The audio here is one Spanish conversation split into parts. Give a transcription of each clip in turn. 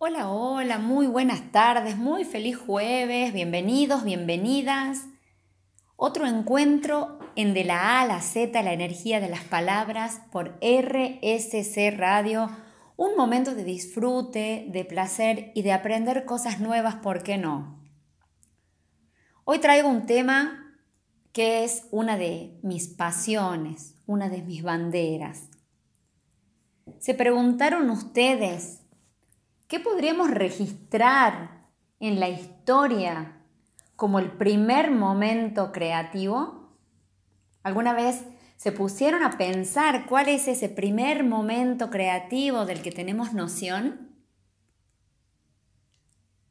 Hola, hola, muy buenas tardes, muy feliz jueves, bienvenidos, bienvenidas. Otro encuentro en De la A a la Z, la energía de las palabras, por RSC Radio. Un momento de disfrute, de placer y de aprender cosas nuevas, ¿por qué no? Hoy traigo un tema que es una de mis pasiones, una de mis banderas. ¿Se preguntaron ustedes qué podríamos registrar en la historia como el primer momento creativo? ¿Alguna vez se pusieron a pensar cuál es ese primer momento creativo del que tenemos noción?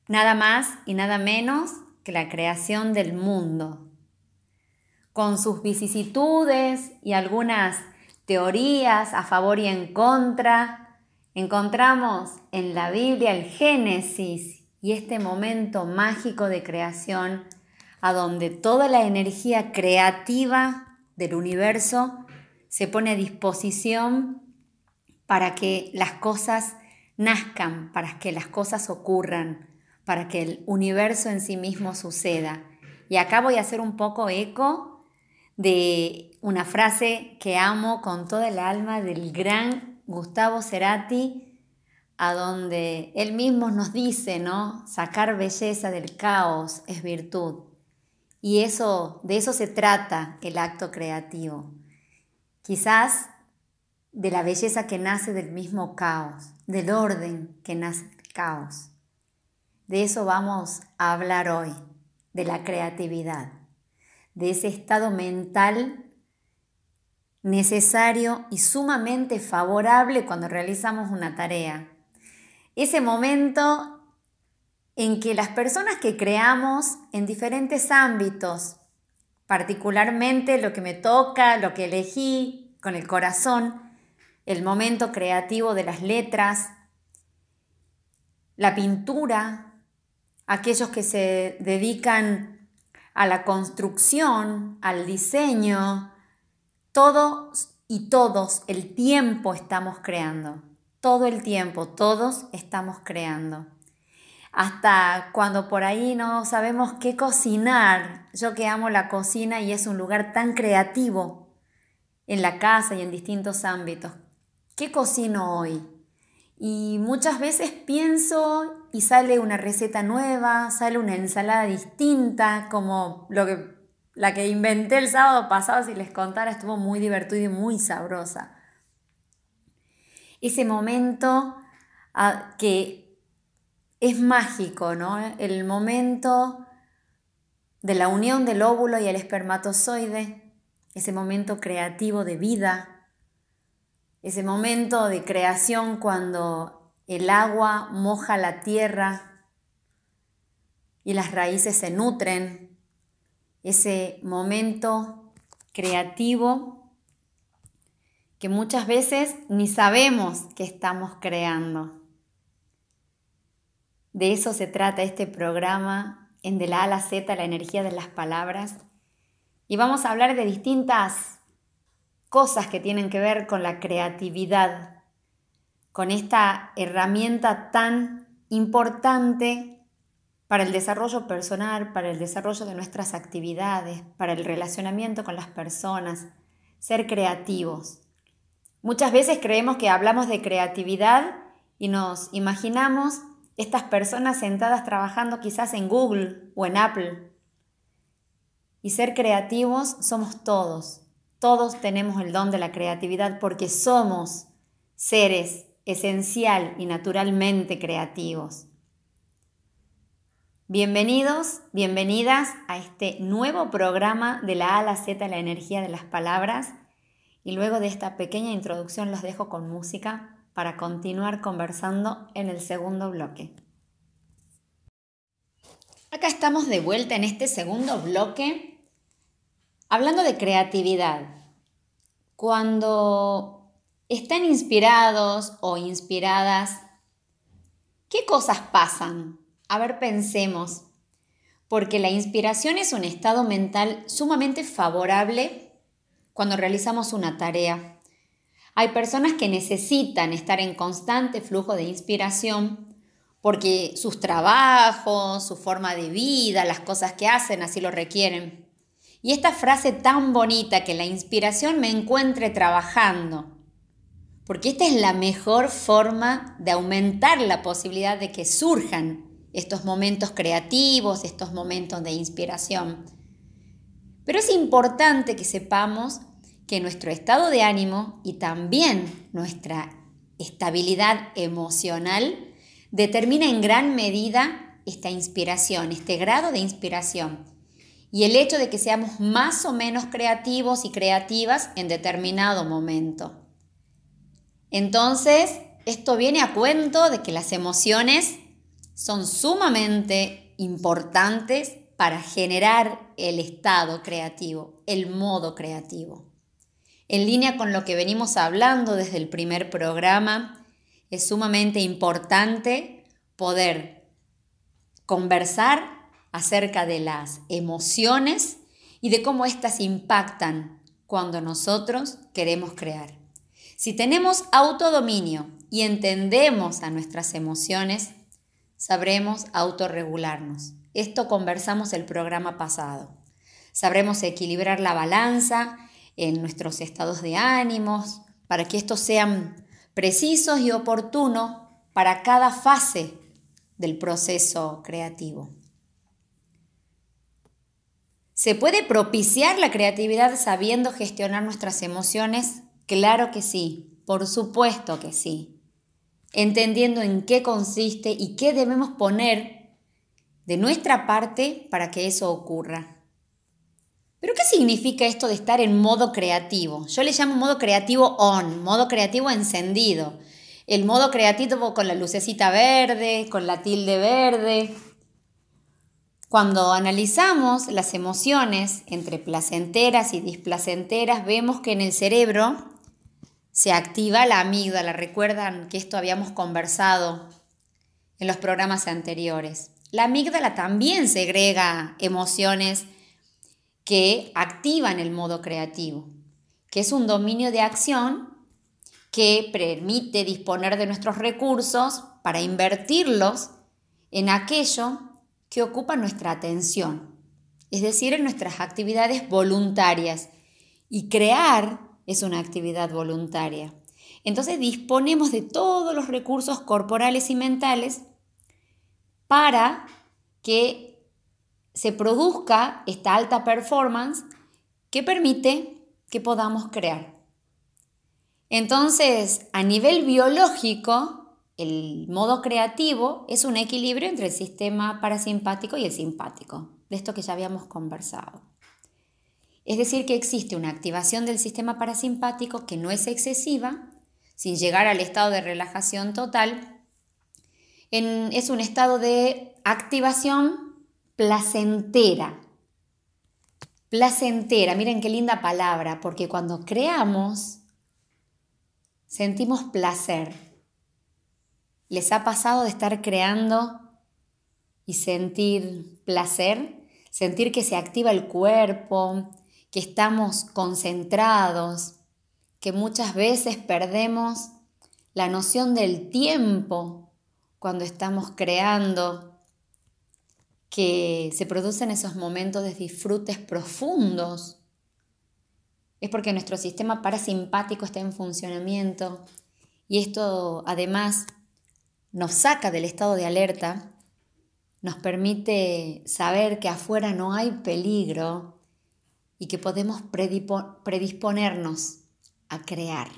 Nada más y nada menos que la creación del mundo, con sus vicisitudes y algunas teorías a favor y en contra, encontramos en la Biblia el Génesis y este momento mágico de creación a donde toda la energía creativa del universo se pone a disposición para que las cosas nazcan, para que las cosas ocurran, para que el universo en sí mismo suceda. Y acá voy a hacer un poco eco de una frase que amo con toda el alma del gran Gustavo Cerati, a donde él mismo nos dice, ¿no? Sacar belleza del caos es virtud. Y eso, de eso se trata el acto creativo. Quizás de la belleza que nace del mismo caos, del orden que nace del caos. De eso vamos a hablar hoy, de la creatividad de ese estado mental necesario y sumamente favorable cuando realizamos una tarea. Ese momento en que las personas que creamos en diferentes ámbitos, particularmente lo que me toca, lo que elegí con el corazón, el momento creativo de las letras, la pintura, aquellos que se dedican a la construcción, al diseño, todos y todos el tiempo estamos creando. Todo el tiempo, todos estamos creando. Hasta cuando por ahí no sabemos qué cocinar. Yo que amo la cocina y es un lugar tan creativo en la casa y en distintos ámbitos. ¿Qué cocino hoy? Y muchas veces pienso y sale una receta nueva, sale una ensalada distinta, como lo que, la que inventé el sábado pasado, si les contara, estuvo muy divertido y muy sabrosa. Ese momento ah, que es mágico, ¿no? El momento de la unión del óvulo y el espermatozoide, ese momento creativo de vida, ese momento de creación cuando el agua moja la tierra y las raíces se nutren, ese momento creativo que muchas veces ni sabemos que estamos creando. De eso se trata este programa en De la A a la Z, la energía de las palabras. Y vamos a hablar de distintas cosas que tienen que ver con la creatividad, con esta herramienta tan importante para el desarrollo personal, para el desarrollo de nuestras actividades, para el relacionamiento con las personas, ser creativos. Muchas veces creemos que hablamos de creatividad y nos imaginamos estas personas sentadas trabajando quizás en Google o en Apple. Y ser creativos somos todos, todos tenemos el don de la creatividad porque somos seres esencial y naturalmente creativos. Bienvenidos, bienvenidas a este nuevo programa de la A a la Z, la energía de las palabras. Y luego de esta pequeña introducción los dejo con música para continuar conversando en el segundo bloque. Acá estamos de vuelta en este segundo bloque Hablando de creatividad, cuando están inspirados o inspiradas, ¿qué cosas pasan? A ver, pensemos. Porque la inspiración es un estado mental sumamente favorable cuando realizamos una tarea. Hay personas que necesitan estar en constante flujo de inspiración porque sus trabajos, su forma de vida, las cosas que hacen así lo requieren. Y esta frase tan bonita, que la inspiración me encuentre trabajando, porque esta es la mejor forma de aumentar la posibilidad de que surjan estos momentos creativos, estos momentos de inspiración. Pero es importante que sepamos que nuestro estado de ánimo y también nuestra estabilidad emocional determina en gran medida esta inspiración, este grado de inspiración y el hecho de que seamos más o menos creativos y creativas en determinado momento. Entonces, esto viene a cuento de que las emociones son sumamente importantes para generar el estado creativo, el modo creativo. En línea con lo que venimos hablando desde el primer programa, es sumamente importante poder conversar acerca de las emociones y de cómo éstas impactan cuando nosotros queremos crear. Si tenemos autodominio y entendemos a nuestras emociones, sabremos autorregularnos. Esto conversamos el programa pasado. Sabremos equilibrar la balanza en nuestros estados de ánimos para que estos sean precisos y oportunos para cada fase del proceso creativo. ¿Se puede propiciar la creatividad sabiendo gestionar nuestras emociones? Claro que sí, por supuesto que sí. Entendiendo en qué consiste y qué debemos poner de nuestra parte para que eso ocurra. ¿Pero qué significa esto de estar en modo creativo? Yo le llamo modo creativo on, modo creativo encendido. El modo creativo con la lucecita verde, con la tilde verde. Cuando analizamos las emociones entre placenteras y displacenteras, vemos que en el cerebro se activa la amígdala. Recuerdan que esto habíamos conversado en los programas anteriores. La amígdala también segrega emociones que activan el modo creativo, que es un dominio de acción que permite disponer de nuestros recursos para invertirlos en aquello que ocupa nuestra atención, es decir, en nuestras actividades voluntarias. Y crear es una actividad voluntaria. Entonces disponemos de todos los recursos corporales y mentales para que se produzca esta alta performance que permite que podamos crear. Entonces, a nivel biológico, el modo creativo es un equilibrio entre el sistema parasimpático y el simpático, de esto que ya habíamos conversado. Es decir, que existe una activación del sistema parasimpático que no es excesiva, sin llegar al estado de relajación total. es un estado de activación placentera. Placentera, miren qué linda palabra, porque cuando creamos, sentimos placer. ¿Les ha pasado de estar creando y sentir placer? Sentir que se activa el cuerpo, que estamos concentrados, que muchas veces perdemos la noción del tiempo cuando estamos creando, que se producen esos momentos de disfrutes profundos. Es porque nuestro sistema parasimpático está en funcionamiento y esto además nos saca del estado de alerta, nos permite saber que afuera no hay peligro y que podemos predisponernos a crear.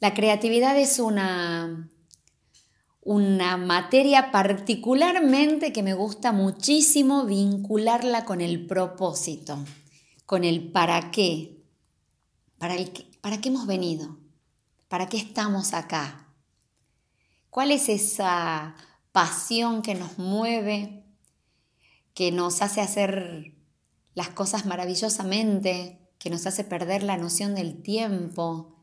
La creatividad es una, una materia particularmente que me gusta muchísimo vincularla con el propósito, con el para qué, para, el, para qué hemos venido, para qué estamos acá, cuál es esa pasión que nos mueve, que nos hace hacer las cosas maravillosamente, que nos hace perder la noción del tiempo,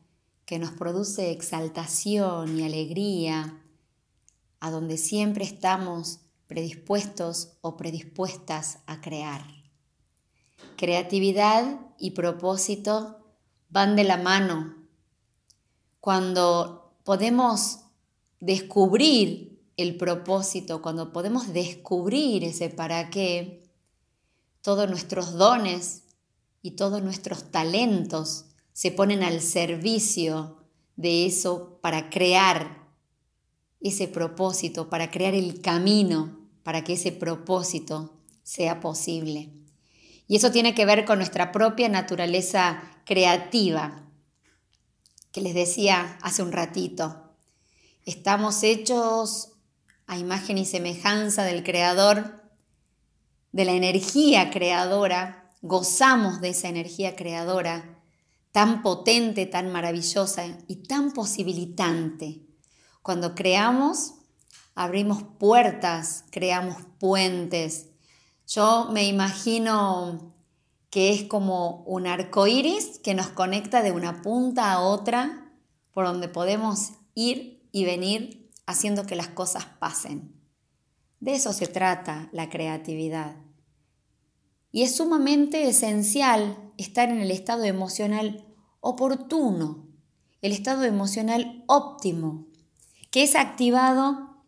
que nos produce exaltación y alegría, a donde siempre estamos predispuestos o predispuestas a crear. Creatividad y propósito van de la mano. Cuando podemos descubrir el propósito, cuando podemos descubrir ese para qué, todos nuestros dones y todos nuestros talentos se ponen al servicio de eso para crear ese propósito, para crear el camino para que ese propósito sea posible. Y eso tiene que ver con nuestra propia naturaleza creativa, que les decía hace un ratito. Estamos hechos a imagen y semejanza del Creador, de la energía creadora, gozamos de esa energía creadora tan potente, tan maravillosa y tan posibilitante. Cuando creamos, abrimos puertas, creamos puentes. Yo me imagino que es como un arco iris que nos conecta de una punta a otra, por donde podemos ir y venir haciendo que las cosas pasen. De eso se trata la creatividad. Y es sumamente esencial estar en el estado emocional oportuno, el estado emocional óptimo, que es activado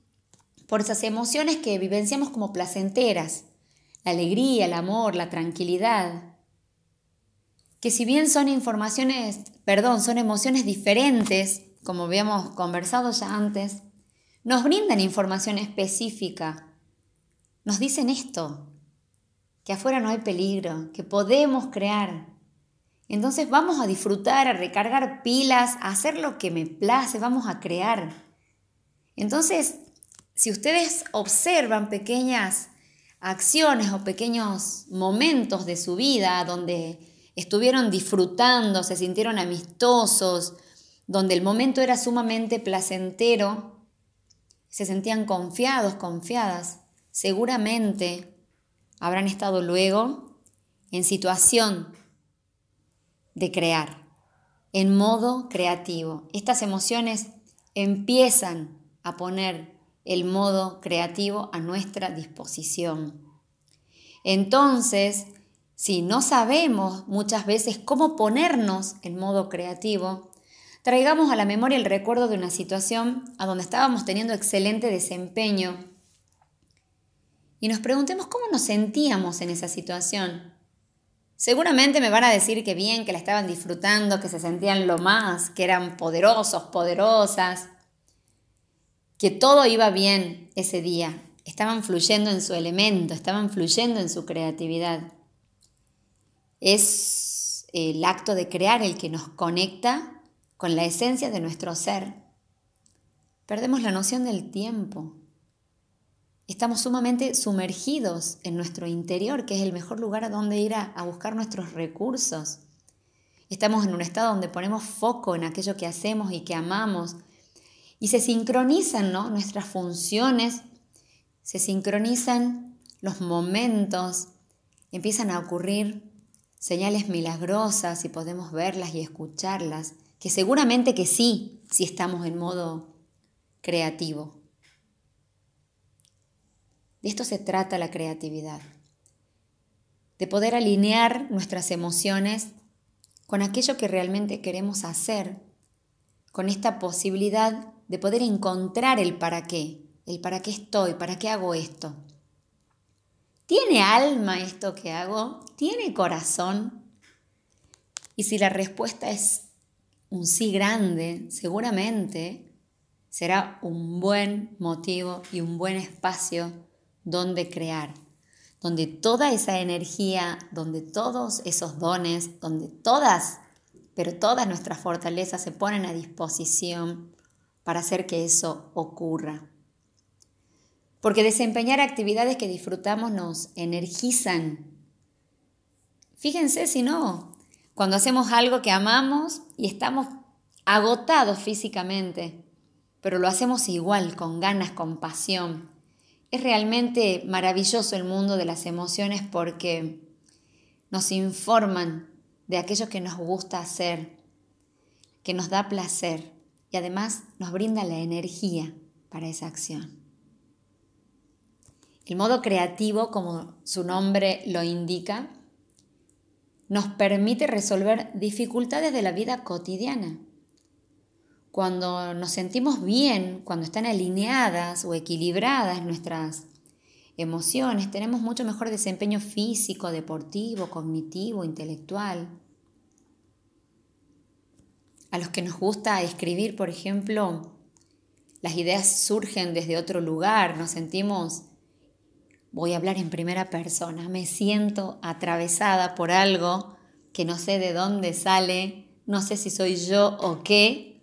por esas emociones que vivenciamos como placenteras, la alegría, el amor, la tranquilidad, que si bien son informaciones, perdón, son emociones diferentes, como habíamos conversado ya antes, nos brindan información específica. Nos dicen esto, que afuera no hay peligro, que podemos crear. Entonces vamos a disfrutar, a recargar pilas, a hacer lo que me place, vamos a crear. Entonces, si ustedes observan pequeñas acciones o pequeños momentos de su vida donde estuvieron disfrutando, se sintieron amistosos, donde el momento era sumamente placentero, se sentían confiados, confiadas, seguramente habrán estado luego en situación de crear, en modo creativo. Estas emociones empiezan a poner el modo creativo a nuestra disposición. Entonces, si no sabemos muchas veces cómo ponernos en modo creativo, traigamos a la memoria el recuerdo de una situación a donde estábamos teniendo excelente desempeño y nos preguntemos cómo nos sentíamos en esa situación. Seguramente me van a decir que bien, que la estaban disfrutando, que se sentían lo más, que eran poderosos, poderosas, que todo iba bien ese día. Estaban fluyendo en su elemento, estaban fluyendo en su creatividad. Es el acto de crear el que nos conecta con la esencia de nuestro ser. Perdemos la noción del tiempo. Estamos sumamente sumergidos en nuestro interior, que es el mejor lugar a donde ir a, buscar nuestros recursos. Estamos en un estado donde ponemos foco en aquello que hacemos y que amamos. Y se sincronizan nuestras funciones, se sincronizan los momentos, empiezan a ocurrir señales milagrosas y podemos verlas y escucharlas, que seguramente que sí, si estamos en modo creativo. De esto se trata la creatividad, de poder alinear nuestras emociones con aquello que realmente queremos hacer, con esta posibilidad de poder encontrar el para qué, el para qué estoy, para qué hago esto. ¿Tiene alma esto que hago? ¿Tiene corazón? Y si la respuesta es un sí grande, seguramente será un buen motivo y un buen espacio donde crear, donde toda esa energía, donde todos esos dones, donde todas, pero todas nuestras fortalezas se ponen a disposición para hacer que eso ocurra. Porque desempeñar actividades que disfrutamos nos energizan. Fíjense si no, cuando hacemos algo que amamos y estamos agotados físicamente, pero lo hacemos igual, con ganas, con pasión, es realmente maravilloso el mundo de las emociones porque nos informan de aquello que nos gusta hacer, que nos da placer y además nos brinda la energía para esa acción. El modo creativo, como su nombre lo indica, nos permite resolver dificultades de la vida cotidiana. Cuando nos sentimos bien, cuando están alineadas o equilibradas nuestras emociones, tenemos mucho mejor desempeño físico, deportivo, cognitivo, intelectual. A los que nos gusta escribir, por ejemplo, las ideas surgen desde otro lugar, nos sentimos, voy a hablar en primera persona, me siento atravesada por algo que no sé de dónde sale, no sé si soy yo o qué,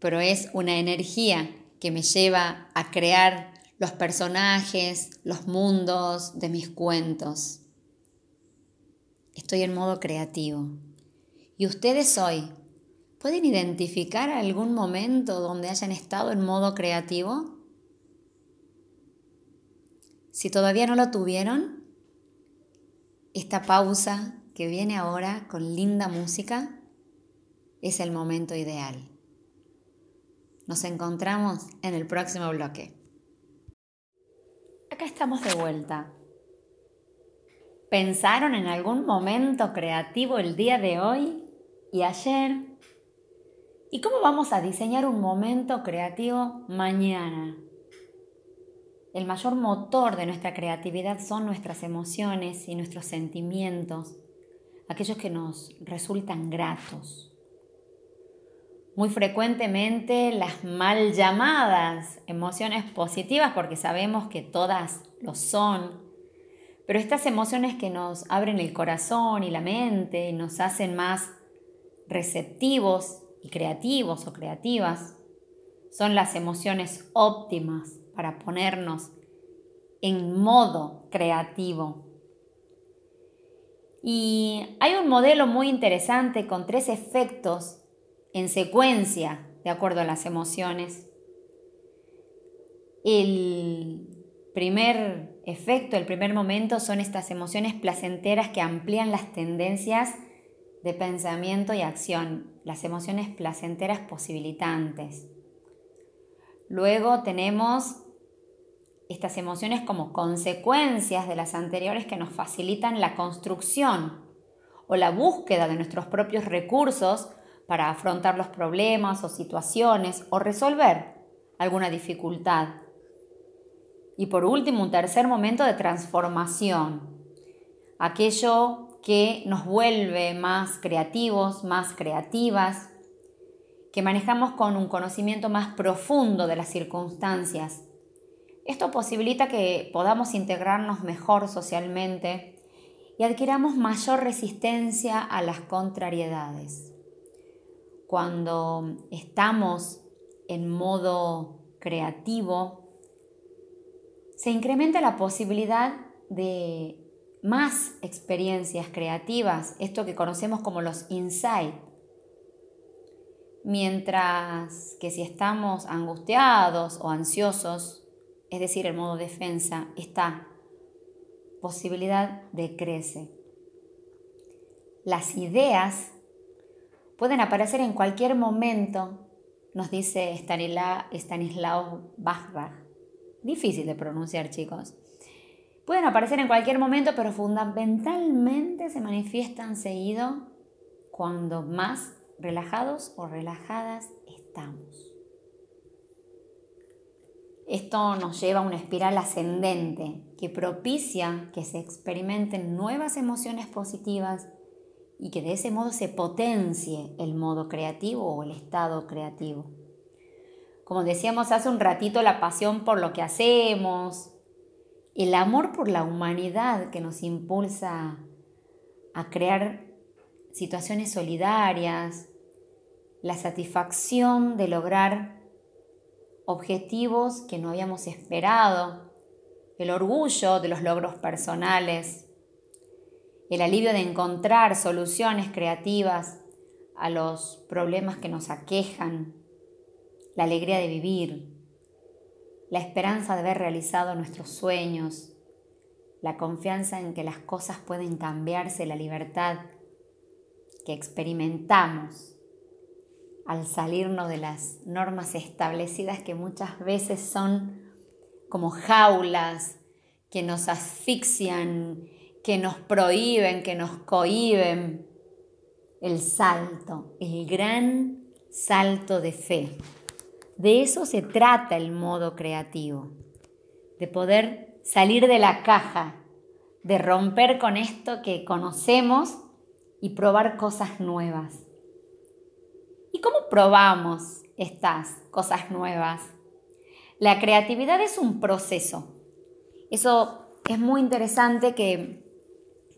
pero es una energía que me lleva a crear los personajes, los mundos de mis cuentos. Estoy en modo creativo. ¿Y ustedes hoy pueden identificar algún momento donde hayan estado en modo creativo? Si todavía no lo tuvieron, esta pausa que viene ahora con linda música es el momento ideal. Nos encontramos en el próximo bloque. Acá estamos de vuelta. ¿Pensaron en algún momento creativo el día de hoy y ayer? ¿Y cómo vamos a diseñar un momento creativo mañana? El mayor motor de nuestra creatividad son nuestras emociones y nuestros sentimientos, aquellos que nos resultan gratos. Muy frecuentemente las mal llamadas emociones positivas, porque sabemos que todas lo son, pero estas emociones que nos abren el corazón y la mente y nos hacen más receptivos y creativos o creativas, son las emociones óptimas para ponernos en modo creativo. Y hay un modelo muy interesante con tres efectos en secuencia, de acuerdo a las emociones. El primer efecto, el primer momento son estas emociones placenteras que amplían las tendencias de pensamiento y acción, las emociones placenteras posibilitantes. Luego tenemos estas emociones como consecuencias de las anteriores que nos facilitan la construcción o la búsqueda de nuestros propios recursos para afrontar los problemas o situaciones o resolver alguna dificultad. Y por último, un tercer momento de transformación, aquello que nos vuelve más creativos, más creativas, que manejamos con un conocimiento más profundo de las circunstancias. Esto posibilita que podamos integrarnos mejor socialmente y adquiramos mayor resistencia a las contrariedades cuando estamos en modo creativo, se incrementa la posibilidad de más experiencias creativas, esto que conocemos como los insights. Mientras que si estamos angustiados o ansiosos, es decir, el modo defensa, esta posibilidad decrece. Las ideas pueden aparecer en cualquier momento, nos dice Stanislav Bachrach. Difícil de pronunciar, chicos. Pueden aparecer en cualquier momento, pero fundamentalmente se manifiestan seguido cuando más relajados o relajadas estamos. Esto nos lleva a una espiral ascendente que propicia que se experimenten nuevas emociones positivas y que de ese modo se potencie el modo creativo o el estado creativo. Como decíamos hace un ratito, la pasión por lo que hacemos, el amor por la humanidad que nos impulsa a crear situaciones solidarias, la satisfacción de lograr objetivos que no habíamos esperado, el orgullo de los logros personales, el alivio de encontrar soluciones creativas a los problemas que nos aquejan, la alegría de vivir, la esperanza de haber realizado nuestros sueños, la confianza en que las cosas pueden cambiarse, la libertad que experimentamos al salirnos de las normas establecidas que muchas veces son como jaulas que nos asfixian que nos prohíben, que nos cohiben el salto, el gran salto de fe. De eso se trata el modo creativo, de poder salir de la caja, de romper con esto que conocemos y probar cosas nuevas. ¿Y cómo probamos estas cosas nuevas? La creatividad es un proceso. Eso es muy interesante que,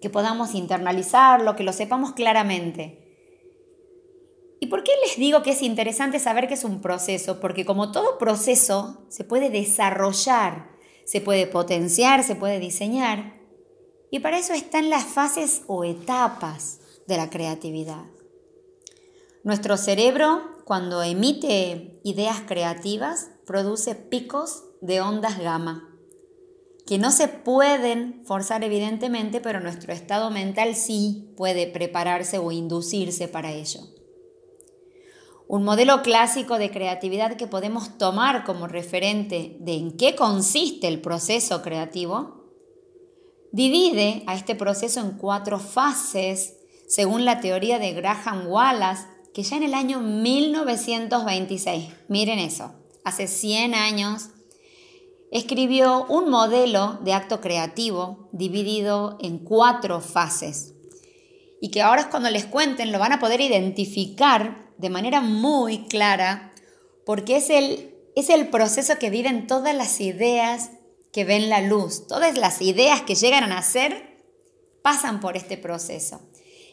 que podamos internalizarlo, que lo sepamos claramente. ¿Y por qué les digo que es interesante saber que es un proceso? Porque como todo proceso se puede desarrollar, se puede potenciar, se puede diseñar. Y para eso están las fases o etapas de la creatividad. Nuestro cerebro, cuando emite ideas creativas, produce picos de ondas gamma, que no se pueden forzar evidentemente, pero nuestro estado mental sí puede prepararse o inducirse para ello. Un modelo clásico de creatividad que podemos tomar como referente de en qué consiste el proceso creativo, divide a este proceso en cuatro fases según la teoría de Graham Wallace, que ya en el año 1926, miren eso, hace 100 años, escribió un modelo de acto creativo dividido en cuatro fases. Y que ahora cuando les cuenten lo van a poder identificar de manera muy clara, porque es el, es el proceso que viven todas las ideas que ven la luz. Todas las ideas que llegan a nacer pasan por este proceso.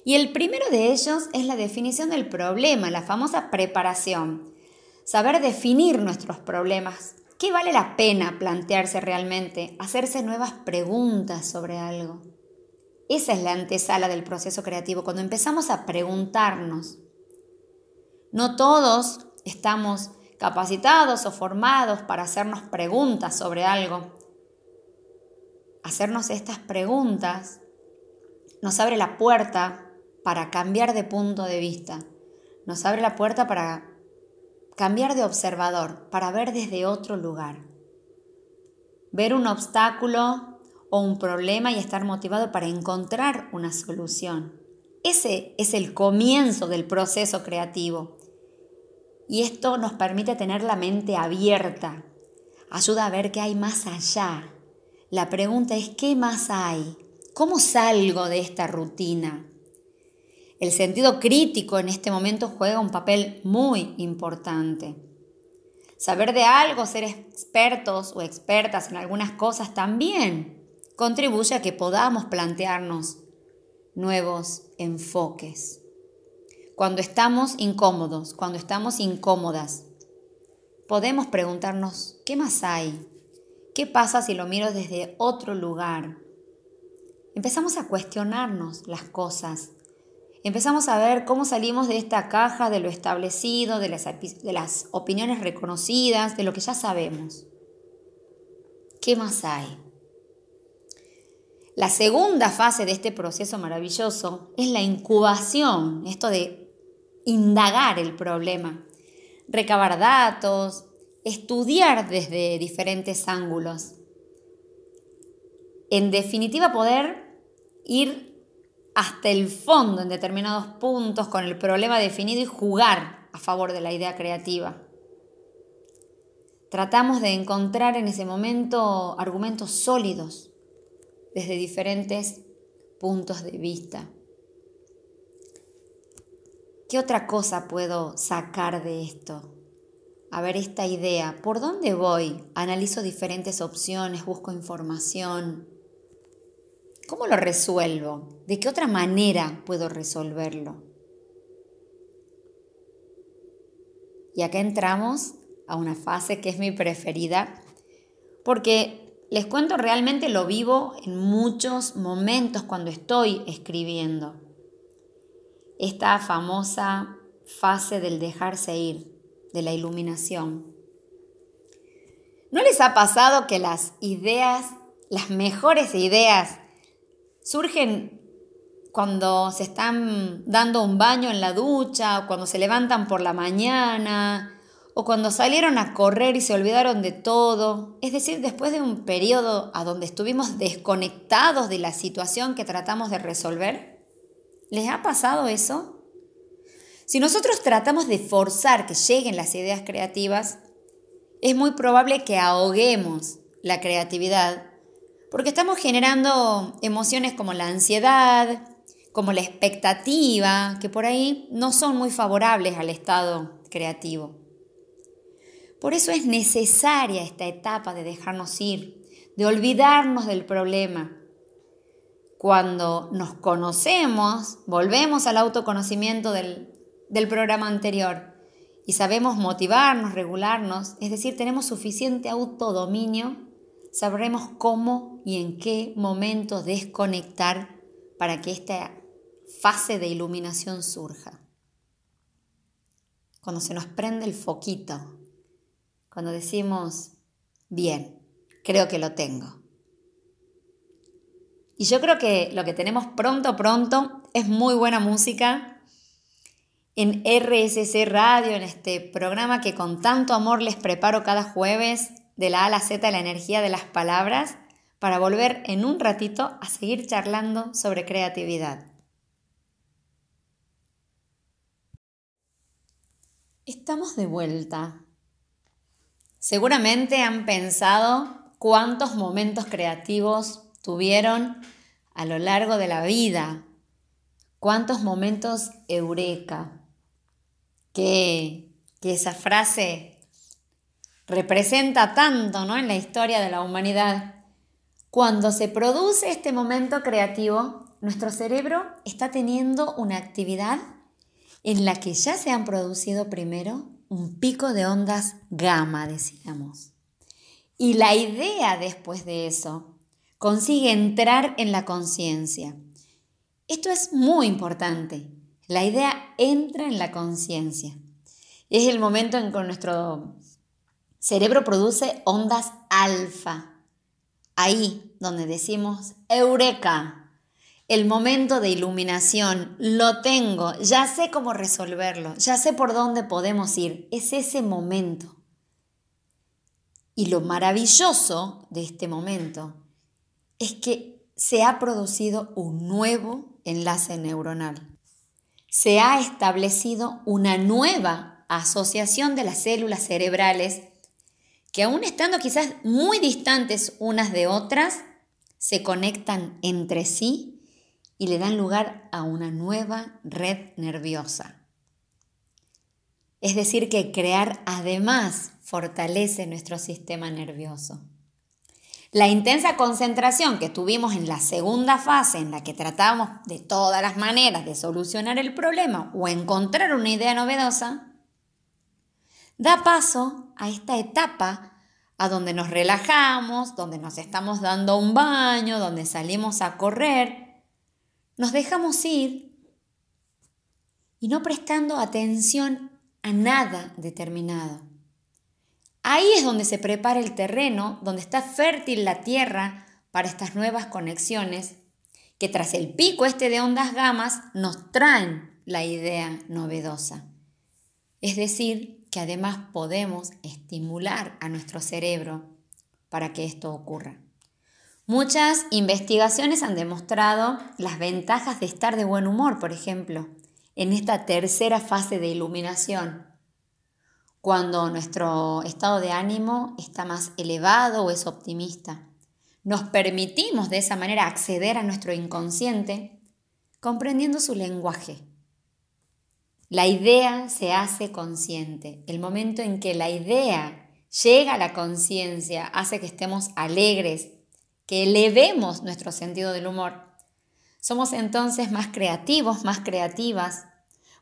Y el primero de ellos es la definición del problema, la famosa preparación. Saber definir nuestros problemas. ¿Qué vale la pena plantearse realmente? Hacerse nuevas preguntas sobre algo. Esa es la antesala del proceso creativo, cuando empezamos a preguntarnos. No todos estamos capacitados o formados para hacernos preguntas sobre algo. Hacernos estas preguntas nos abre la puerta para cambiar de punto de vista. Nos abre la puerta para cambiar de observador, para ver desde otro lugar. Ver un obstáculo o un problema y estar motivado para encontrar una solución. Ese es el comienzo del proceso creativo. Y esto nos permite tener la mente abierta. Ayuda a ver qué hay más allá. La pregunta es, ¿qué más hay? ¿Cómo salgo de esta rutina? El sentido crítico en este momento juega un papel muy importante. Saber de algo, ser expertos o expertas en algunas cosas también contribuye a que podamos plantearnos nuevos enfoques. Cuando estamos incómodos, cuando estamos incómodas, podemos preguntarnos, ¿qué más hay? ¿Qué pasa si lo miro desde otro lugar? Empezamos a cuestionarnos las cosas empezamos a ver cómo salimos de esta caja de lo establecido, de las, opiniones reconocidas, de lo que ya sabemos. ¿Qué más hay? La segunda fase de este proceso maravilloso es la incubación, esto de indagar el problema, recabar datos, estudiar desde diferentes ángulos. En definitiva, poder ir hasta el fondo en determinados puntos con el problema definido y jugar a favor de la idea creativa. Tratamos de encontrar en ese momento argumentos sólidos desde diferentes puntos de vista. ¿Qué otra cosa puedo sacar de esto? A ver esta idea, ¿por dónde voy? Analizo diferentes opciones, busco información, ¿Cómo lo resuelvo? ¿De qué otra manera puedo resolverlo? Y acá entramos a una fase que es mi preferida, porque les cuento realmente lo vivo en muchos momentos cuando estoy escribiendo. Esta famosa fase del dejarse ir, de la iluminación. ¿No les ha pasado que las ideas, las mejores ideas, surgen cuando se están dando un baño en la ducha, o cuando se levantan por la mañana, o cuando salieron a correr y se olvidaron de todo, es decir, después de un periodo a donde estuvimos desconectados de la situación que tratamos de resolver. ¿Les ha pasado eso? Si nosotros tratamos de forzar que lleguen las ideas creativas, es muy probable que ahoguemos la creatividad porque estamos generando emociones como la ansiedad, como la expectativa, que por ahí no son muy favorables al estado creativo. Por eso es necesaria esta etapa de dejarnos ir, de olvidarnos del problema. Cuando nos conocemos, volvemos al autoconocimiento del, del programa anterior y sabemos motivarnos, regularnos, es decir, tenemos suficiente autodominio sabremos cómo y en qué momento desconectar para que esta fase de iluminación surja. Cuando se nos prende el foquito, cuando decimos, bien, creo que lo tengo. Y yo creo que lo que tenemos pronto, pronto, es muy buena música en RSC Radio, en este programa que con tanto amor les preparo cada jueves de la A a la Z la energía de las palabras para volver en un ratito a seguir charlando sobre creatividad. Estamos de vuelta. Seguramente han pensado cuántos momentos creativos tuvieron a lo largo de la vida, cuántos momentos eureka, que, que esa frase representa tanto ¿no? en la historia de la humanidad. Cuando se produce este momento creativo, nuestro cerebro está teniendo una actividad en la que ya se han producido primero un pico de ondas gamma, decíamos. Y la idea después de eso consigue entrar en la conciencia. Esto es muy importante. La idea entra en la conciencia. Es el momento en que nuestro cerebro produce ondas alfa. Ahí donde decimos, eureka, el momento de iluminación, lo tengo, ya sé cómo resolverlo, ya sé por dónde podemos ir, es ese momento. Y lo maravilloso de este momento es que se ha producido un nuevo enlace neuronal. Se ha establecido una nueva asociación de las células cerebrales que aún estando quizás muy distantes unas de otras, se conectan entre sí y le dan lugar a una nueva red nerviosa. Es decir, que crear además fortalece nuestro sistema nervioso. La intensa concentración que tuvimos en la segunda fase, en la que tratamos de todas las maneras de solucionar el problema o encontrar una idea novedosa, da paso a esta etapa a donde nos relajamos, donde nos estamos dando un baño, donde salimos a correr, nos dejamos ir y no prestando atención a nada determinado. Ahí es donde se prepara el terreno, donde está fértil la tierra para estas nuevas conexiones que tras el pico este de ondas gamas nos traen la idea novedosa. Es decir, que además podemos estimular a nuestro cerebro para que esto ocurra. Muchas investigaciones han demostrado las ventajas de estar de buen humor, por ejemplo, en esta tercera fase de iluminación, cuando nuestro estado de ánimo está más elevado o es optimista. Nos permitimos de esa manera acceder a nuestro inconsciente comprendiendo su lenguaje la idea se hace consciente. El momento en que la idea llega a la conciencia hace que estemos alegres, que elevemos nuestro sentido del humor. Somos entonces más creativos, más creativas.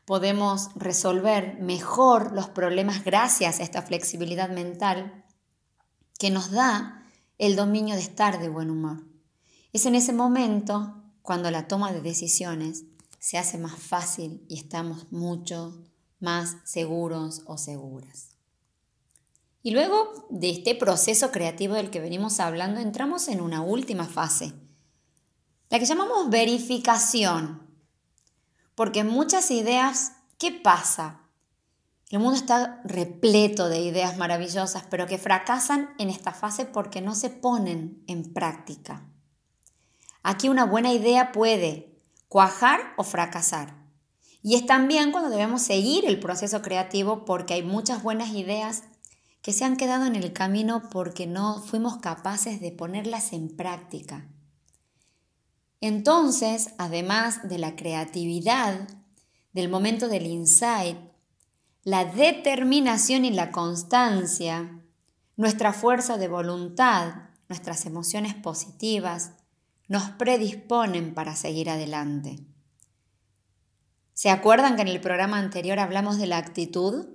Podemos resolver mejor los problemas gracias a esta flexibilidad mental que nos da el dominio de estar de buen humor. Es en ese momento cuando la toma de decisiones se hace más fácil y estamos mucho más seguros o seguras. Y luego de este proceso creativo del que venimos hablando, entramos en una última fase, la que llamamos verificación. Porque muchas ideas, ¿qué pasa? El mundo está repleto de ideas maravillosas, pero que fracasan en esta fase porque no se ponen en práctica. Aquí una buena idea puede cuajar o fracasar. Y es también cuando debemos seguir el proceso creativo porque hay muchas buenas ideas que se han quedado en el camino porque no fuimos capaces de ponerlas en práctica. Entonces, además de la creatividad, del momento del insight, la determinación y la constancia, nuestra fuerza de voluntad, nuestras emociones positivas, nos predisponen para seguir adelante. ¿Se acuerdan que en el programa anterior hablamos de la actitud?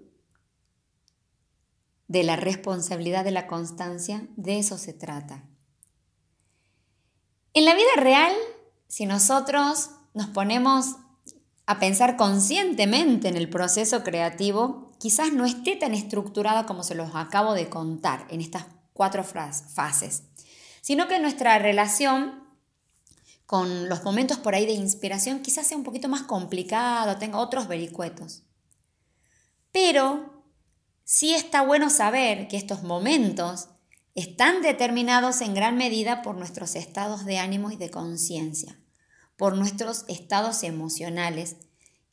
De la responsabilidad de la constancia, de eso se trata. En la vida real, si nosotros nos ponemos a pensar conscientemente en el proceso creativo, quizás no esté tan estructurado como se los acabo de contar en estas cuatro fases, sino que nuestra relación con los momentos por ahí de inspiración quizás sea un poquito más complicado, tenga otros vericuetos. Pero sí está bueno saber que estos momentos están determinados en gran medida por nuestros estados de ánimo y de conciencia, por nuestros estados emocionales,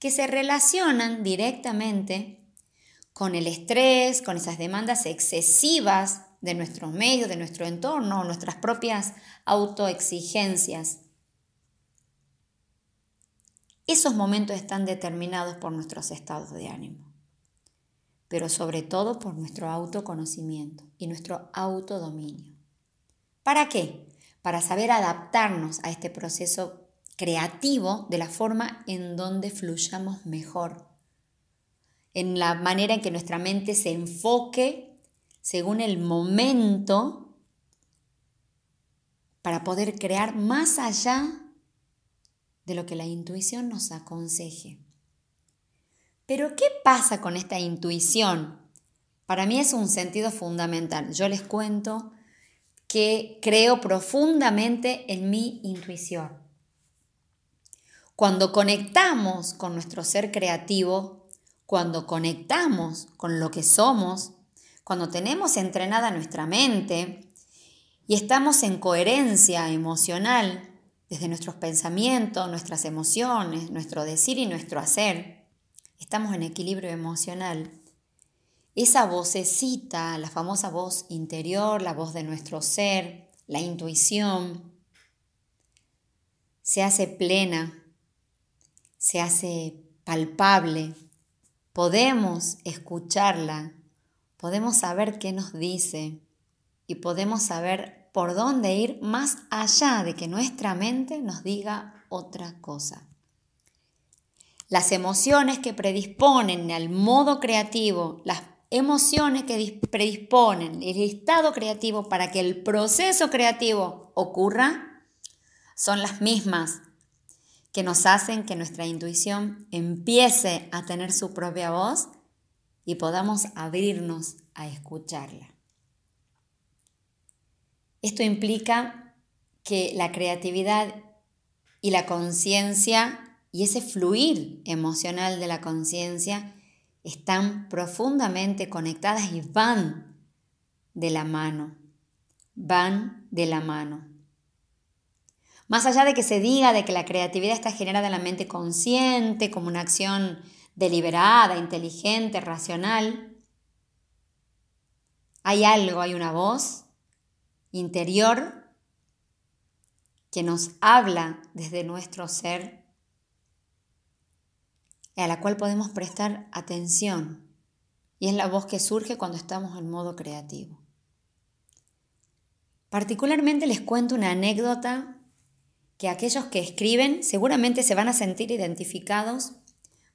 que se relacionan directamente con el estrés, con esas demandas excesivas de nuestros medios, de nuestro entorno, nuestras propias autoexigencias. Esos momentos están determinados por nuestros estados de ánimo, pero sobre todo por nuestro autoconocimiento y nuestro autodominio. ¿Para qué? Para saber adaptarnos a este proceso creativo de la forma en donde fluyamos mejor, en la manera en que nuestra mente se enfoque según el momento para poder crear más allá de lo que la intuición nos aconseje. Pero ¿qué pasa con esta intuición? Para mí es un sentido fundamental. Yo les cuento que creo profundamente en mi intuición. Cuando conectamos con nuestro ser creativo, cuando conectamos con lo que somos, cuando tenemos entrenada nuestra mente y estamos en coherencia emocional desde nuestros pensamientos, nuestras emociones, nuestro decir y nuestro hacer, estamos en equilibrio emocional. Esa vocecita, la famosa voz interior, la voz de nuestro ser, la intuición, se hace plena, se hace palpable, podemos escucharla, podemos saber qué nos dice y podemos saber por dónde ir más allá de que nuestra mente nos diga otra cosa. Las emociones que predisponen al modo creativo, las emociones que predisponen el estado creativo para que el proceso creativo ocurra, son las mismas que nos hacen que nuestra intuición empiece a tener su propia voz y podamos abrirnos a escucharla. Esto implica que la creatividad y la conciencia y ese fluir emocional de la conciencia están profundamente conectadas y van de la mano, van de la mano. Más allá de que se diga de que la creatividad está generada en la mente consciente, como una acción deliberada, inteligente, racional, hay algo, hay una voz interior que nos habla desde nuestro ser y a la cual podemos prestar atención. Y es la voz que surge cuando estamos en modo creativo. Particularmente les cuento una anécdota que aquellos que escriben seguramente se van a sentir identificados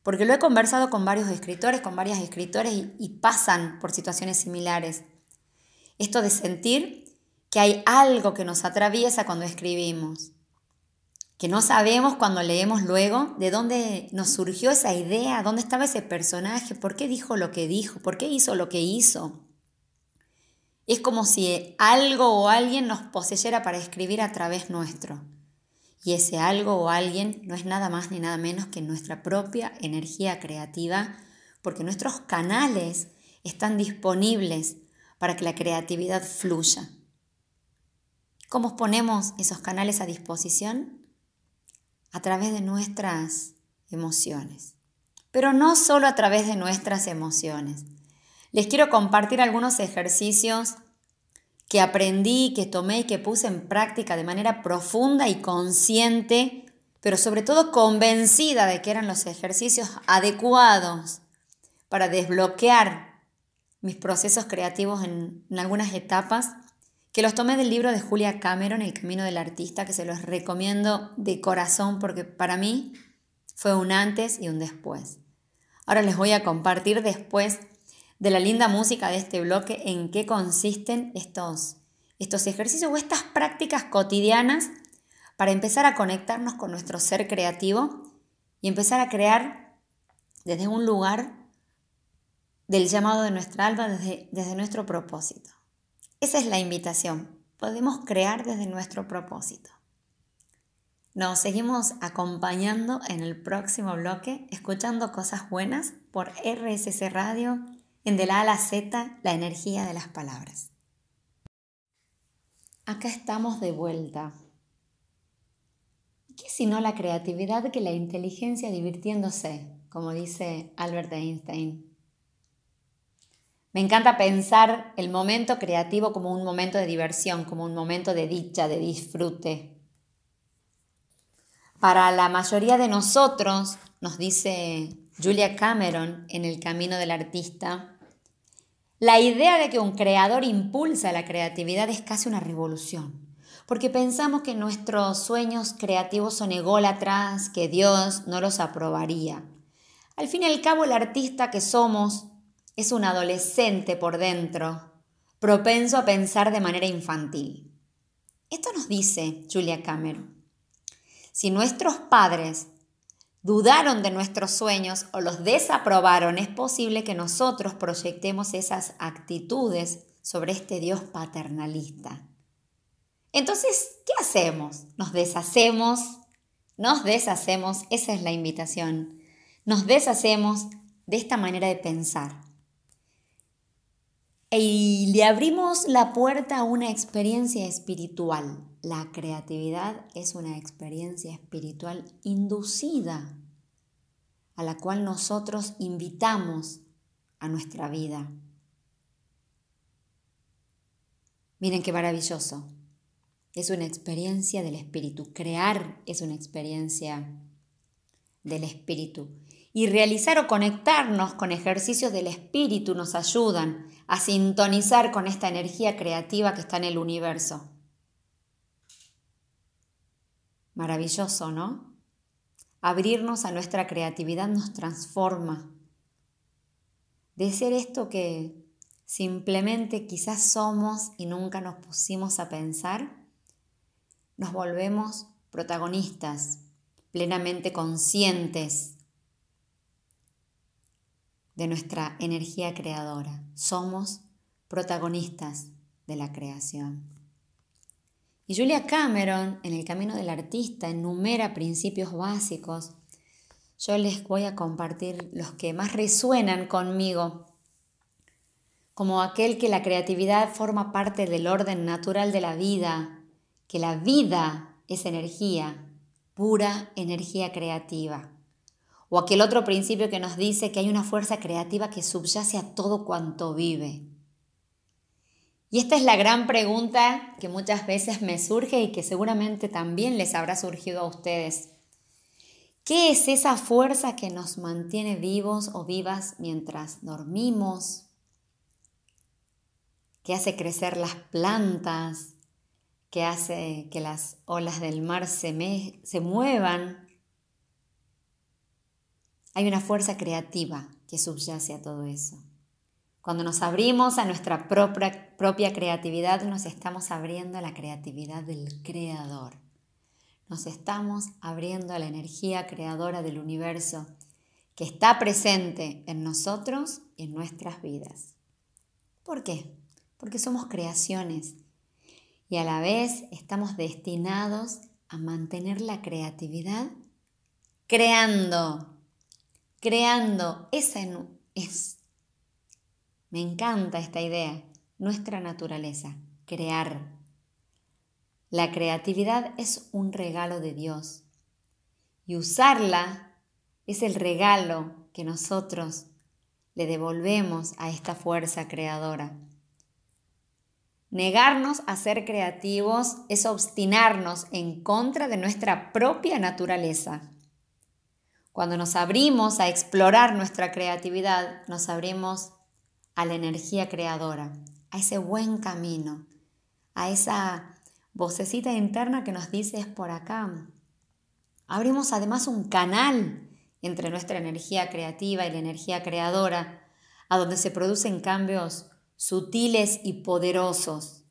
porque lo he conversado con varios escritores, con varias escritores y, y pasan por situaciones similares. Esto de sentir que hay algo que nos atraviesa cuando escribimos, que no sabemos cuando leemos luego de dónde nos surgió esa idea, dónde estaba ese personaje, por qué dijo lo que dijo, por qué hizo lo que hizo. Es como si algo o alguien nos poseyera para escribir a través nuestro. Y ese algo o alguien no es nada más ni nada menos que nuestra propia energía creativa, porque nuestros canales están disponibles para que la creatividad fluya. ¿Cómo ponemos esos canales a disposición? A través de nuestras emociones. pero no solo a través de nuestras emociones. Les quiero compartir algunos ejercicios que aprendí, que tomé y que puse en práctica de manera profunda y consciente, pero sobre todo convencida de que eran los ejercicios adecuados para desbloquear mis procesos creativos en, algunas etapas, que los tomé del libro de Julia Cameron, El Camino del Artista, que se los recomiendo de corazón porque para mí fue un antes y un después. Ahora les voy a compartir después de la linda música de este bloque en qué consisten estos, estos ejercicios o estas prácticas cotidianas para empezar a conectarnos con nuestro ser creativo y empezar a crear desde un lugar del llamado de nuestra alma, desde, desde nuestro propósito. Esa es la invitación. Podemos crear desde nuestro propósito. Nos seguimos acompañando en el próximo bloque, escuchando cosas buenas por RSC Radio en De la A a la Z, la energía de las palabras. Acá estamos de vuelta. ¿Qué sino la creatividad que la inteligencia divirtiéndose, como dice Albert Einstein? Me encanta pensar el momento creativo como un momento de diversión, como un momento de dicha, de disfrute. Para la mayoría de nosotros, nos dice Julia Cameron en El Camino del Artista, la idea de que un creador impulsa la creatividad es casi una revolución, porque pensamos que nuestros sueños creativos son ególatras, que Dios no los aprobaría. Al fin y al cabo, el artista que somos es un adolescente por dentro, propenso a pensar de manera infantil. Esto nos dice Julia Cameron. Si nuestros padres dudaron de nuestros sueños o los desaprobaron, es posible que nosotros proyectemos esas actitudes sobre este Dios paternalista. Entonces, ¿qué hacemos? Nos deshacemos, nos deshacemos, esa es la invitación, nos deshacemos de esta manera de pensar. Y le abrimos la puerta a una experiencia espiritual. La creatividad es una experiencia espiritual inducida a la cual nosotros invitamos a nuestra vida. Miren qué maravilloso. Es una experiencia del espíritu. Crear es una experiencia del espíritu y realizar o conectarnos con ejercicios del espíritu nos ayudan a sintonizar con esta energía creativa que está en el universo. Maravilloso, ¿no? Abrirnos a nuestra creatividad nos transforma. De ser esto que simplemente quizás somos y nunca nos pusimos a pensar, nos volvemos protagonistas, plenamente conscientes de nuestra energía creadora. Somos protagonistas de la creación. Y Julia Cameron, en El Camino del Artista, enumera principios básicos. Yo les voy a compartir los que más resuenan conmigo, como aquel que la creatividad forma parte del orden natural de la vida, que la vida es energía, pura energía creativa. O aquel otro principio que nos dice que hay una fuerza creativa que subyace a todo cuanto vive. Y esta es la gran pregunta que muchas veces me surge y que seguramente también les habrá surgido a ustedes. ¿Qué es esa fuerza que nos mantiene vivos o vivas mientras dormimos? ¿Qué hace crecer las plantas? ¿Qué hace que las olas del mar se, se muevan? Hay una fuerza creativa que subyace a todo eso. Cuando nos abrimos a nuestra propia, propia creatividad, nos estamos abriendo a la creatividad del Creador. Nos estamos abriendo a la energía creadora del universo que está presente en nosotros y en nuestras vidas. ¿Por qué? Porque somos creaciones y a la vez estamos destinados a mantener la creatividad creando creando. Esa es, me encanta esta idea, nuestra naturaleza, crear. La creatividad es un regalo de Dios y usarla es el regalo que nosotros le devolvemos a esta fuerza creadora. Negarnos a ser creativos es obstinarnos en contra de nuestra propia naturaleza. Cuando nos abrimos a explorar nuestra creatividad, nos abrimos a la energía creadora, a ese buen camino, a esa vocecita interna que nos dice es por acá. Abrimos además un canal entre nuestra energía creativa y la energía creadora, a donde se producen cambios sutiles y poderosos.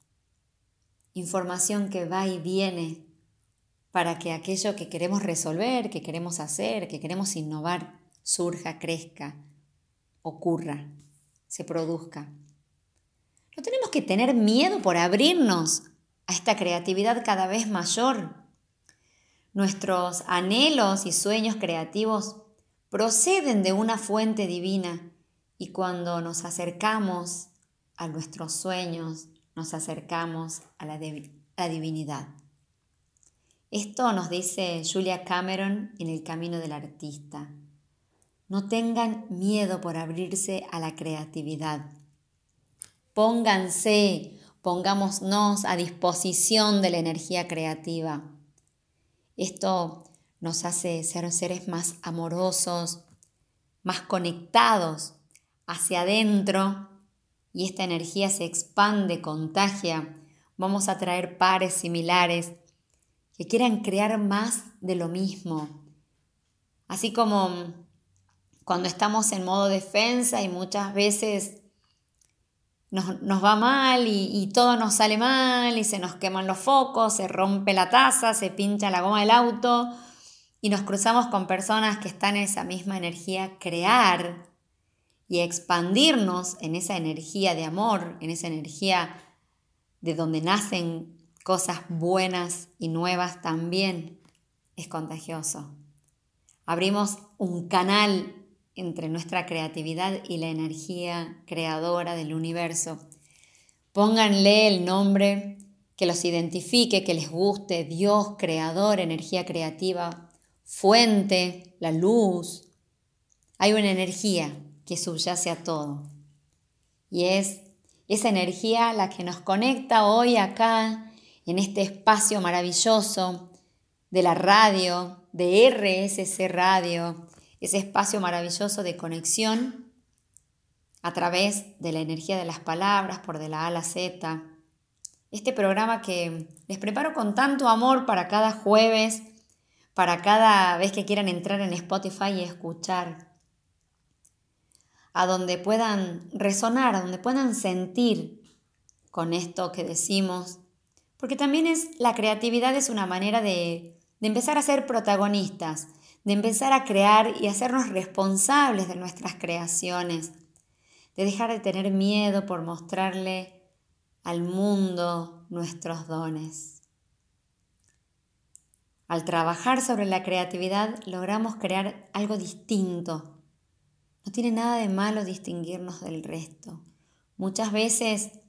Información que va y viene para que aquello que queremos resolver, que queremos hacer, que queremos innovar, surja, crezca, ocurra, se produzca. No tenemos que tener miedo por abrirnos a esta creatividad cada vez mayor. Nuestros anhelos y sueños creativos proceden de una fuente divina y cuando nos acercamos a nuestros sueños, nos acercamos a la, divinidad. Esto nos dice Julia Cameron en El Camino del Artista. No tengan miedo por abrirse a la creatividad. Pónganse, pongámonos a disposición de la energía creativa. Esto nos hace ser seres más amorosos, más conectados hacia adentro y esta energía se expande, contagia, vamos a traer pares similares que quieran crear más de lo mismo. Así como cuando estamos en modo defensa y muchas veces nos, va mal y, y, todo nos sale mal y se nos queman los focos, se rompe la taza, se pincha la goma del auto y nos cruzamos con personas que están en esa misma energía, crear y expandirnos en esa energía de amor, en esa energía de donde nacen cosas buenas y nuevas también, es contagioso. Abrimos un canal entre nuestra creatividad y la energía creadora del universo. Pónganle el nombre que los identifique, que les guste, Dios, creador, energía creativa, fuente, la luz. Hay una energía que subyace a todo. Y es esa energía la que nos conecta hoy acá, en este espacio maravilloso de la radio, de RSC Radio, ese espacio maravilloso de conexión a través de la energía de las palabras, por de la A a la Z. Este programa que les preparo con tanto amor para cada jueves, para cada vez que quieran entrar en Spotify y escuchar a donde puedan resonar, a donde puedan sentir con esto que decimos, porque también es la creatividad es una manera de, de empezar a ser protagonistas, de empezar a crear y hacernos responsables de nuestras creaciones, de dejar de tener miedo por mostrarle al mundo nuestros dones. Al trabajar sobre la creatividad logramos crear algo distinto, no tiene nada de malo distinguirnos del resto. Muchas veces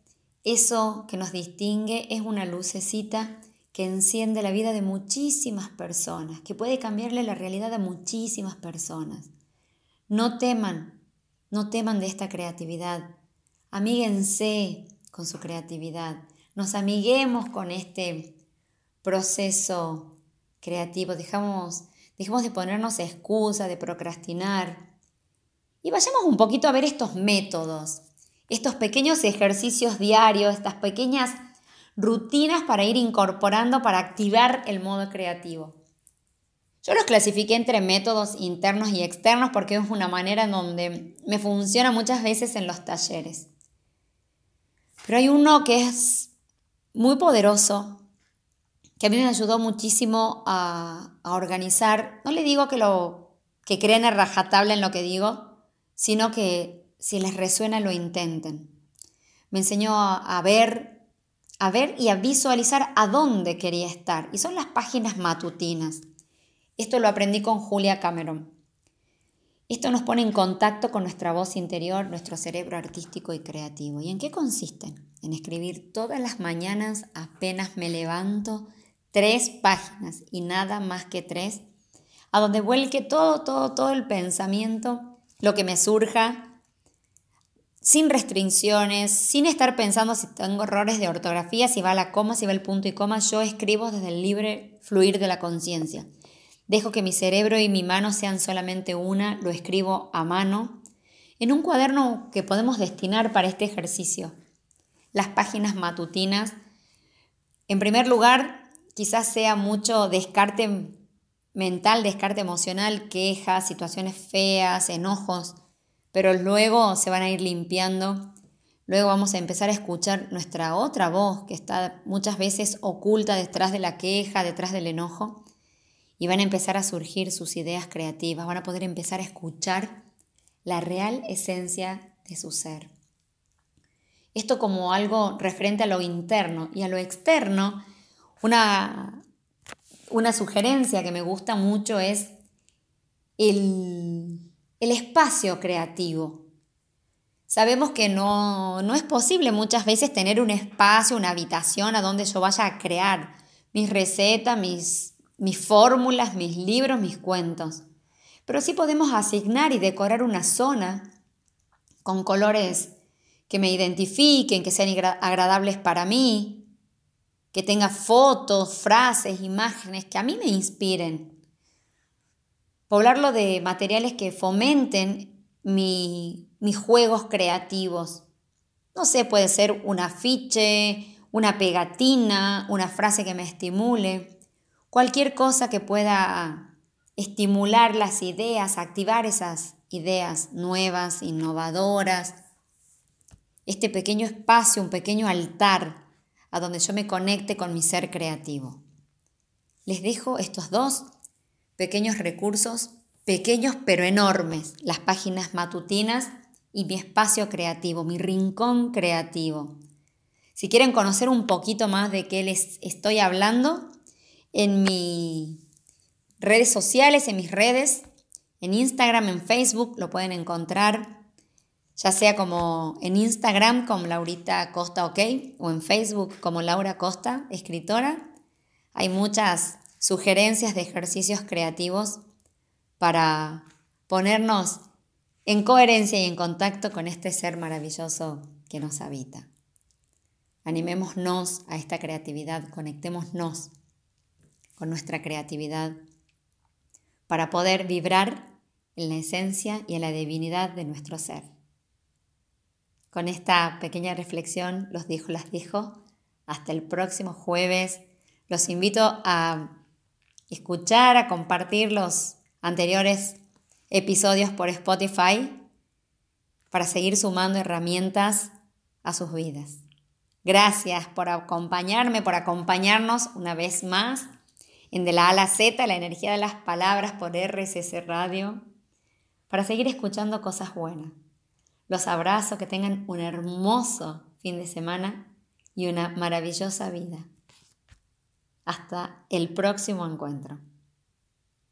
eso que nos distingue es una lucecita que enciende la vida de muchísimas personas, que puede cambiarle la realidad a muchísimas personas. No teman, no teman de esta creatividad. Amíguense con su creatividad. Nos amiguemos con este proceso creativo. Dejamos, dejemos de ponernos excusa, de procrastinar. Y vayamos un poquito a ver estos métodos, estos pequeños ejercicios diarios, estas pequeñas rutinas para ir incorporando para activar el modo creativo. Yo los clasifiqué entre métodos internos y externos porque es una manera en donde me funciona muchas veces en los talleres. Pero hay uno que es muy poderoso, que a mí me ayudó muchísimo a, organizar. No le digo que, lo, que crean a rajatabla en lo que digo, sino que si les resuena lo intenten. Me enseñó a, ver, a ver y a visualizar a dónde quería estar. Y son las páginas matutinas. Esto lo aprendí con Julia Cameron. Esto nos pone en contacto con nuestra voz interior, nuestro cerebro artístico y creativo. ¿Y en qué consisten? En escribir todas las mañanas, apenas me levanto, tres páginas y nada más que tres, a donde vuelque todo, todo, todo el pensamiento lo que me surja, sin restricciones, sin estar pensando si tengo errores de ortografía, si va la coma, si va el punto y coma. Yo escribo desde el libre fluir de la conciencia. Dejo que mi cerebro y mi mano sean solamente una, lo escribo a mano, en un cuaderno que podemos destinar para este ejercicio. Las páginas matutinas. En primer lugar, quizás sea mucho descarte mental, descarte emocional, quejas, situaciones feas, enojos pero luego se van a ir limpiando. Luego vamos a empezar a escuchar nuestra otra voz que está muchas veces oculta detrás de la queja, detrás del enojo. Y van a empezar a surgir sus ideas creativas, van a poder empezar a escuchar la real esencia de su ser. Esto como algo referente a lo interno y a lo externo, una, una sugerencia que me gusta mucho es el el espacio creativo. Sabemos que no, no es posible muchas veces tener un espacio, una habitación a donde yo vaya a crear mis recetas, mis, mis fórmulas, mis libros, mis cuentos. Pero sí podemos asignar y decorar una zona con colores que me identifiquen, que sean agradables para mí, que tenga fotos, frases, imágenes que a mí me inspiren poblarlo de materiales que fomenten mis juegos creativos. No sé, puede ser un afiche, una pegatina, una frase que me estimule, cualquier cosa que pueda estimular las ideas, activar esas ideas nuevas, innovadoras. Este pequeño espacio, un pequeño altar a donde yo me conecte con mi ser creativo. Les dejo estos dos pequeños recursos, pequeños pero enormes, las páginas matutinas y mi espacio creativo, mi rincón creativo. Si quieren conocer un poquito más de qué les estoy hablando, en mis redes sociales, en mis redes, en Instagram, en Facebook, lo pueden encontrar, ya sea como en Instagram como Laurita Costa OK o en Facebook como Laura Costa, escritora. Hay muchas sugerencias de ejercicios creativos para ponernos en coherencia y en contacto con este ser maravilloso que nos habita. Animémonos a esta creatividad, conectémonos con nuestra creatividad para poder vibrar en la esencia y en la divinidad de nuestro ser. Con esta pequeña reflexión los dijo, las dijo. Hasta el próximo jueves. Los invito a escuchar, a compartir los anteriores episodios por Spotify para seguir sumando herramientas a sus vidas. Gracias por acompañarme, por acompañarnos una vez más en De la A la Z, la energía de las palabras por RSS Radio, para seguir escuchando cosas buenas. Los abrazo, que tengan un hermoso fin de semana y una maravillosa vida. Hasta el próximo encuentro.